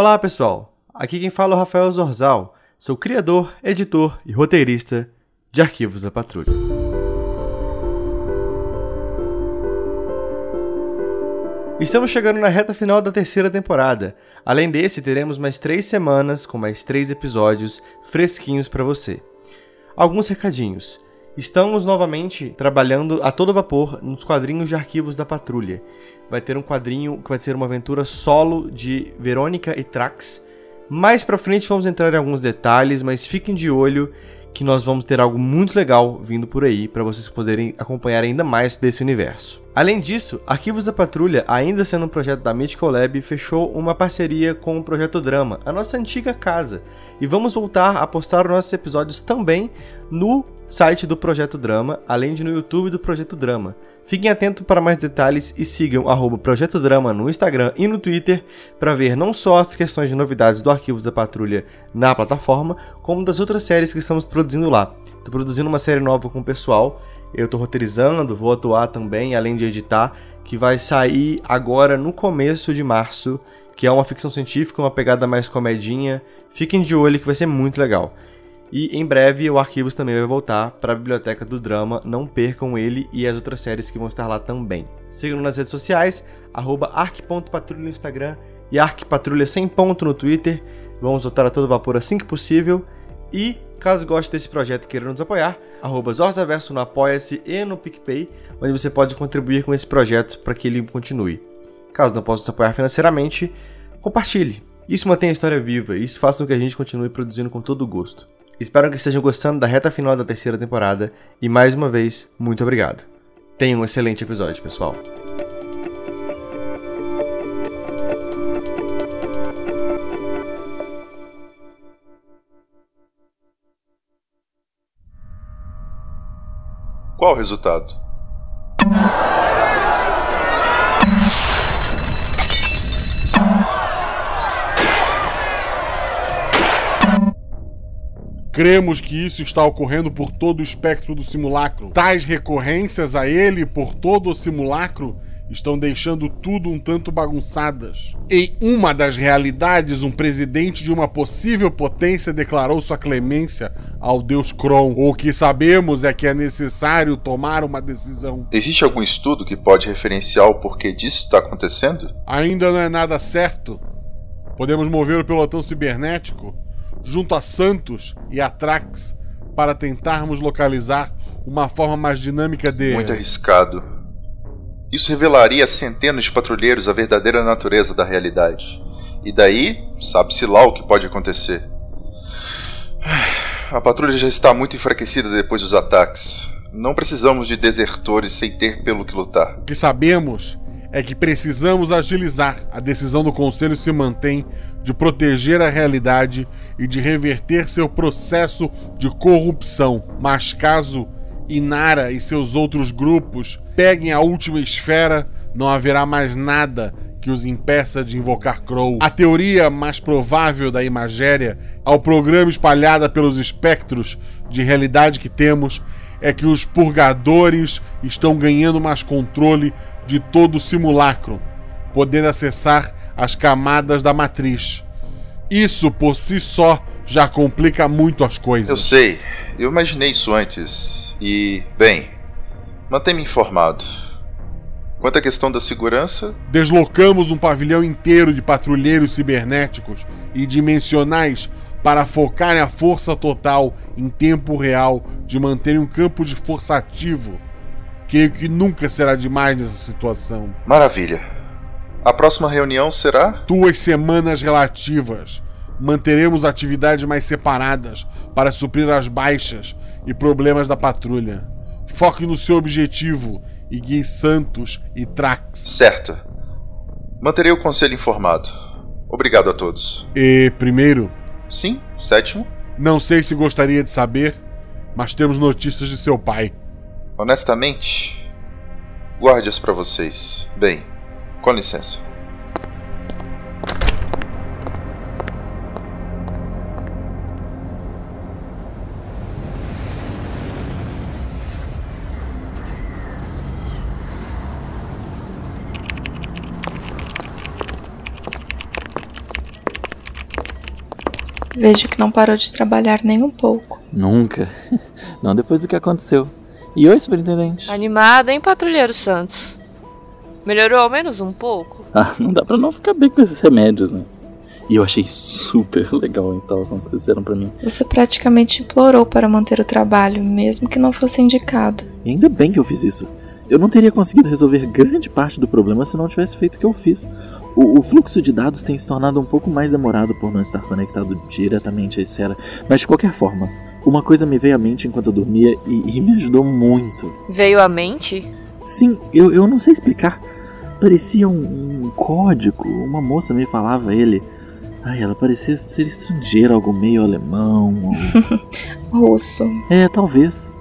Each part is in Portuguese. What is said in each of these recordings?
Olá pessoal, aqui quem fala é o Rafael Zorzal, sou criador, editor e roteirista de Arquivos da Patrulha. Estamos chegando na reta final da terceira temporada. Além desse, teremos mais três semanas com mais três episódios fresquinhos para você. Alguns recadinhos. Estamos novamente trabalhando a todo vapor nos quadrinhos de arquivos da Patrulha. Vai ter um quadrinho que vai ser uma aventura solo de Verônica e Trax. Mais pra frente vamos entrar em alguns detalhes, mas fiquem de olho que nós vamos ter algo muito legal vindo por aí para vocês poderem acompanhar ainda mais desse universo. Além disso, Arquivos da Patrulha, ainda sendo um projeto da Mythical Lab, fechou uma parceria com o Projeto Drama, a nossa antiga casa, e vamos voltar a postar os nossos episódios também no site do Projeto Drama, além de no YouTube do Projeto Drama. Fiquem atentos para mais detalhes e sigam arroba Projeto Drama no Instagram e no Twitter para ver não só as questões de novidades do Arquivos da Patrulha na plataforma, como das outras séries que estamos produzindo lá. Estou produzindo uma série nova com o pessoal, eu estou roteirizando, vou atuar também, além de editar, que vai sair agora no começo de março, que é uma ficção científica, uma pegada mais comedinha. Fiquem de olho que vai ser muito legal. E em breve o Arquivos também vai voltar para a Biblioteca do Drama, não percam ele e as outras séries que vão estar lá também. Sigam nas redes sociais, arc.patrulha no Instagram e arcpatrulha sem ponto no Twitter. Vamos voltar a todo vapor assim que possível. E caso goste desse projeto e queira nos apoiar, arroba Zorzaverso no Apoia-se e no PicPay, onde você pode contribuir com esse projeto para que ele continue. Caso não possa nos apoiar financeiramente, compartilhe. Isso mantém a história viva e isso faça com que a gente continue produzindo com todo gosto. Espero que estejam gostando da reta final da terceira temporada e mais uma vez, muito obrigado. Tenham um excelente episódio, pessoal. Qual o resultado? Cremos que isso está ocorrendo por todo o espectro do simulacro. Tais recorrências a ele por todo o simulacro estão deixando tudo um tanto bagunçadas. Em uma das realidades, um presidente de uma possível potência declarou sua clemência ao deus Kron. O que sabemos é que é necessário tomar uma decisão. Existe algum estudo que pode referenciar o porquê disso está acontecendo? Ainda não é nada certo. Podemos mover o pelotão cibernético junto a Santos e a Trax para tentarmos localizar uma forma mais dinâmica de. Muito arriscado. Isso revelaria a centenas de patrulheiros a verdadeira natureza da realidade. E daí, sabe-se lá o que pode acontecer. A patrulha já está muito enfraquecida depois dos ataques. Não precisamos de desertores sem ter pelo que lutar. O que sabemos é que precisamos agilizar. A decisão do Conselho se mantém de proteger a realidade e de reverter seu processo de corrupção. Mas caso Inara e seus outros grupos peguem a última esfera, não haverá mais nada que os impeça de invocar Crow. A teoria mais provável da imagéria, ao programa espalhada pelos espectros de realidade que temos, é que os purgadores estão ganhando mais controle de todo o simulacro, podendo acessar as camadas da matriz. Isso por si só já complica muito as coisas. Eu sei, eu imaginei isso antes. E, bem, mantenha-me informado. Quanto à questão da segurança. Deslocamos um pavilhão inteiro de patrulheiros cibernéticos e dimensionais para focarem a força total em tempo real de manterem um campo de força ativo. Creio que nunca será demais nessa situação. Maravilha. A próxima reunião será? Duas semanas relativas. Manteremos atividades mais separadas para suprir as baixas e problemas da patrulha. Foque no seu objetivo e guie Santos e Trax. Certo. Manterei o conselho informado. Obrigado a todos. E primeiro? Sim, sétimo. Não sei se gostaria de saber, mas temos notícias de seu pai. Honestamente, guarde-as para vocês. Bem, com licença. Vejo que não parou de trabalhar nem um pouco. Nunca. Não depois do que aconteceu. E oi, superintendente? Animada, hein, Patrulheiro Santos? Melhorou ao menos um pouco? Ah, não dá pra não ficar bem com esses remédios, né? E eu achei super legal a instalação que vocês fizeram pra mim. Você praticamente implorou para manter o trabalho, mesmo que não fosse indicado. E ainda bem que eu fiz isso. Eu não teria conseguido resolver grande parte do problema se não tivesse feito o que eu fiz. O, o, fluxo de dados tem se tornado um pouco mais demorado por não estar conectado diretamente à esfera, mas de qualquer forma, uma coisa me veio à mente enquanto eu dormia e, e me ajudou muito. Veio à mente? Sim, eu, eu não sei explicar. Parecia um, um código, uma moça me falava ele. Ai, ela parecia ser estrangeira, algo meio alemão. Ou... Russo. É, talvez.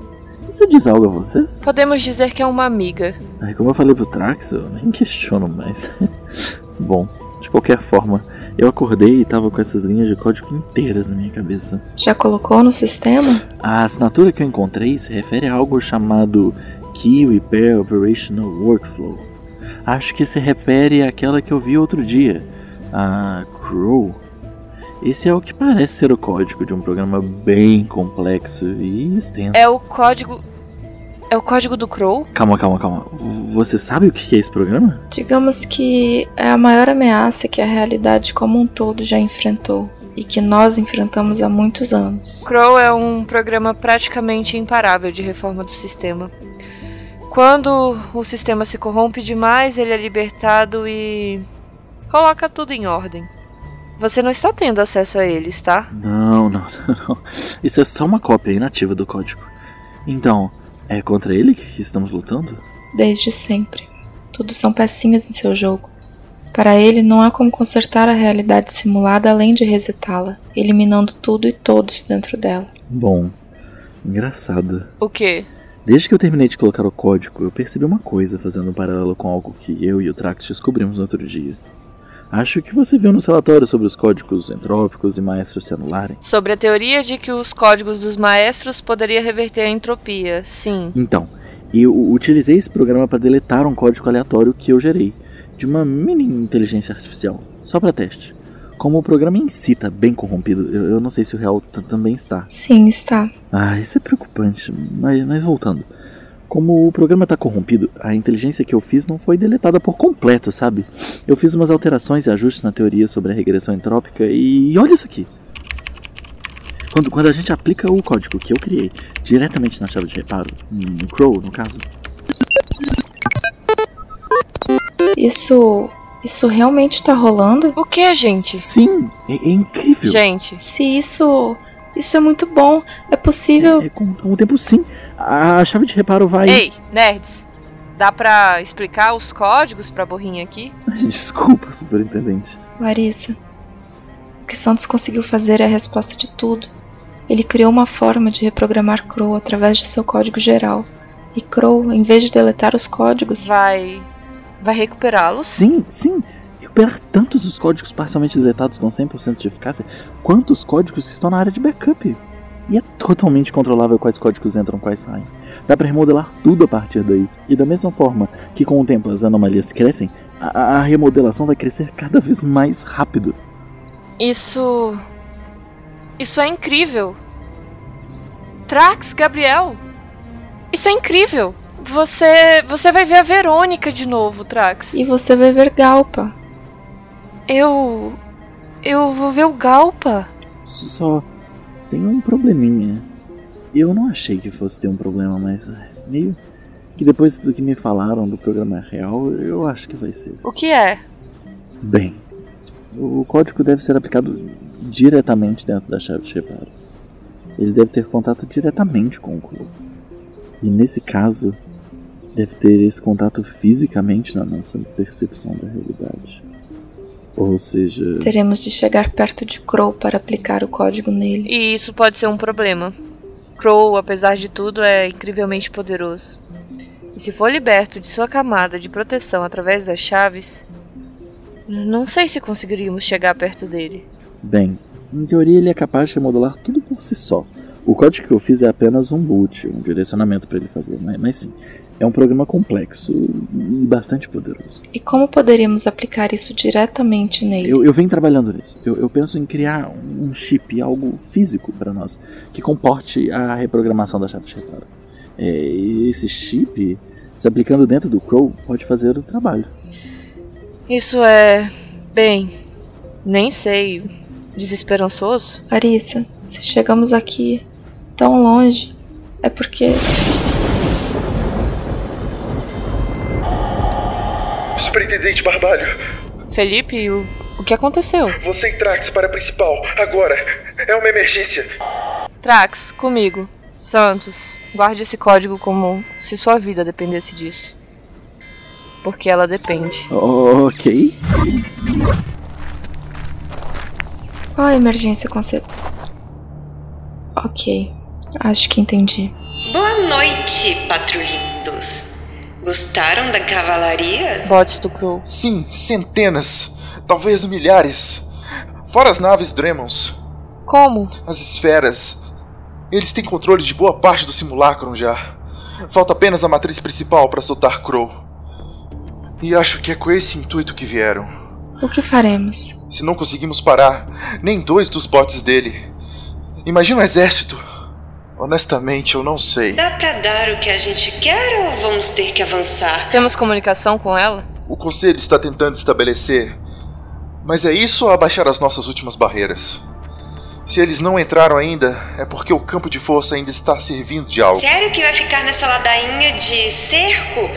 Isso diz algo a vocês? Podemos dizer que é uma amiga. Ai, como eu falei pro Trax, eu nem questiono mais. Bom, de qualquer forma, eu acordei e tava com essas linhas de código inteiras na minha cabeça. Já colocou no sistema? A assinatura que eu encontrei se refere a algo chamado Key Repair Operational Workflow. Acho que se refere àquela que eu vi outro dia, a Crow. Esse é o que parece ser o código de um programa bem complexo e extenso. É o código. É o código do Crow? Calma, calma, calma. Você sabe o que é esse programa? Digamos que é a maior ameaça que a realidade como um todo já enfrentou e que nós enfrentamos há muitos anos. Crow é um programa praticamente imparável de reforma do sistema. Quando o sistema se corrompe demais, ele é libertado e coloca tudo em ordem. Você não está tendo acesso a eles, tá? Não, não, não. Isso é só uma cópia inativa do código. Então, é contra ele que estamos lutando? Desde sempre. Tudo são pecinhas em seu jogo. Para ele, não há como consertar a realidade simulada além de resetá-la, eliminando tudo e todos dentro dela. Bom, engraçado. O quê? Desde que eu terminei de colocar o código, eu percebi uma coisa fazendo um paralelo com algo que eu e o Trax descobrimos no outro dia. Acho que você viu nos relatórios sobre os códigos entrópicos e maestros se anularem. Sobre a teoria de que os códigos dos maestros poderia reverter a entropia, sim. Então, eu utilizei esse programa para deletar um código aleatório que eu gerei, de uma mini inteligência artificial, só para teste. Como o programa em si tá bem corrompido, eu, eu não sei se o real também está. Sim, está. Ah, isso é preocupante, mas, mas voltando. Como o programa está corrompido, a inteligência que eu fiz não foi deletada por completo, sabe? Eu fiz umas alterações e ajustes na teoria sobre a regressão entrópica e olha isso aqui. Quando, quando a gente aplica o código que eu criei diretamente na chave de reparo, no Crow no caso. Isso. Isso realmente está rolando? O que, gente? Sim, é, é incrível. Gente. Se isso isso é muito bom. É possível. É, é, com, com o tempo, sim. A chave de reparo vai. Ei, nerds. Dá pra explicar os códigos pra borrinha aqui? Desculpa, superintendente. Larissa. O que Santos conseguiu fazer é a resposta de tudo. Ele criou uma forma de reprogramar Crow através de seu código geral. E Crow, em vez de deletar os códigos. Vai. Vai recuperá-los? Sim, sim recuperar tantos os códigos parcialmente deletados com 100% de eficácia, quanto os códigos que estão na área de backup. E é totalmente controlável quais códigos entram quais saem. Dá para remodelar tudo a partir daí. E da mesma forma que com o tempo as anomalias crescem, a, a remodelação vai crescer cada vez mais rápido. Isso. Isso é incrível. Trax, Gabriel. Isso é incrível. Você. Você vai ver a Verônica de novo, Trax. E você vai ver Galpa. Eu. Eu vou ver o Galpa. Só tem um probleminha. Eu não achei que fosse ter um problema, mas meio que depois do que me falaram do programa real, eu acho que vai ser. O que é? Bem, o código deve ser aplicado diretamente dentro da chave de reparo. Ele deve ter contato diretamente com o clube. E nesse caso, deve ter esse contato fisicamente na nossa percepção da realidade. Ou seja. Teremos de chegar perto de Crow para aplicar o código nele. E isso pode ser um problema. Crow, apesar de tudo, é incrivelmente poderoso. E se for liberto de sua camada de proteção através das chaves, não sei se conseguiríamos chegar perto dele. Bem, em teoria ele é capaz de remodelar tudo por si só. O código que eu fiz é apenas um boot, um direcionamento para ele fazer, mas, mas sim, É um programa complexo e bastante poderoso. E como poderíamos aplicar isso diretamente nele? Eu, eu venho trabalhando nisso. Eu, eu penso em criar um chip, algo físico para nós, que comporte a reprogramação da chave de reparo. É, e esse chip, se aplicando dentro do Crow, pode fazer o trabalho. Isso é. bem. nem sei. desesperançoso? Larissa, se chegamos aqui tão longe, é porque. Superintendente Barbalho, Felipe, o, o que aconteceu? você e Trax para a principal, agora. É uma emergência. Trax, comigo. Santos, guarde esse código como se sua vida dependesse disso. Porque ela depende. Ok. Qual a emergência conce... Ok, acho que entendi. Boa noite, patrulhindos. Gostaram da cavalaria? Bots do Crow. Sim, centenas, talvez milhares. Fora as naves Dremons, Como? as esferas. Eles têm controle de boa parte do simulacro já. Falta apenas a matriz principal para soltar Crow. E acho que é com esse intuito que vieram. O que faremos? Se não conseguimos parar nem dois dos bots dele, imagina um exército. Honestamente, eu não sei. Dá pra dar o que a gente quer ou vamos ter que avançar? Temos comunicação com ela? O conselho está tentando estabelecer. Mas é isso ou abaixar as nossas últimas barreiras? Se eles não entraram ainda, é porque o campo de força ainda está servindo de algo. Sério que vai ficar nessa ladainha de cerco?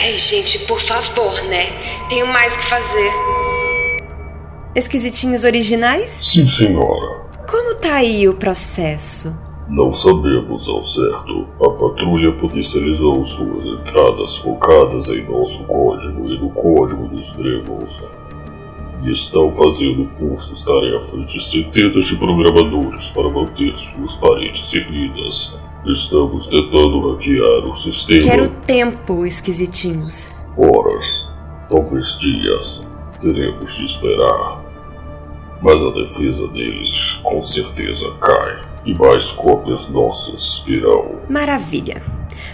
Ai, gente, por favor, né? Tenho mais que fazer. Esquisitinhos originais? Sim, senhora. Como tá aí o processo? Não sabemos ao certo. A patrulha potencializou suas entradas focadas em nosso código e no código dos Dremons. E estão fazendo forças-tarefas de centenas de programadores para manter suas paredes erguidas. Estamos tentando hackear o sistema. Quero tempo, esquisitinhos. Horas, talvez dias. Teremos de esperar. Mas a defesa deles com certeza cai. E mais cópias nossas virão. Maravilha.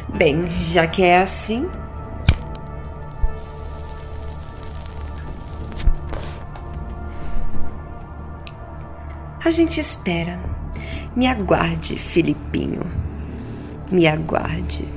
Bem, já que é assim. A gente espera. Me aguarde, Filipinho. Me aguarde.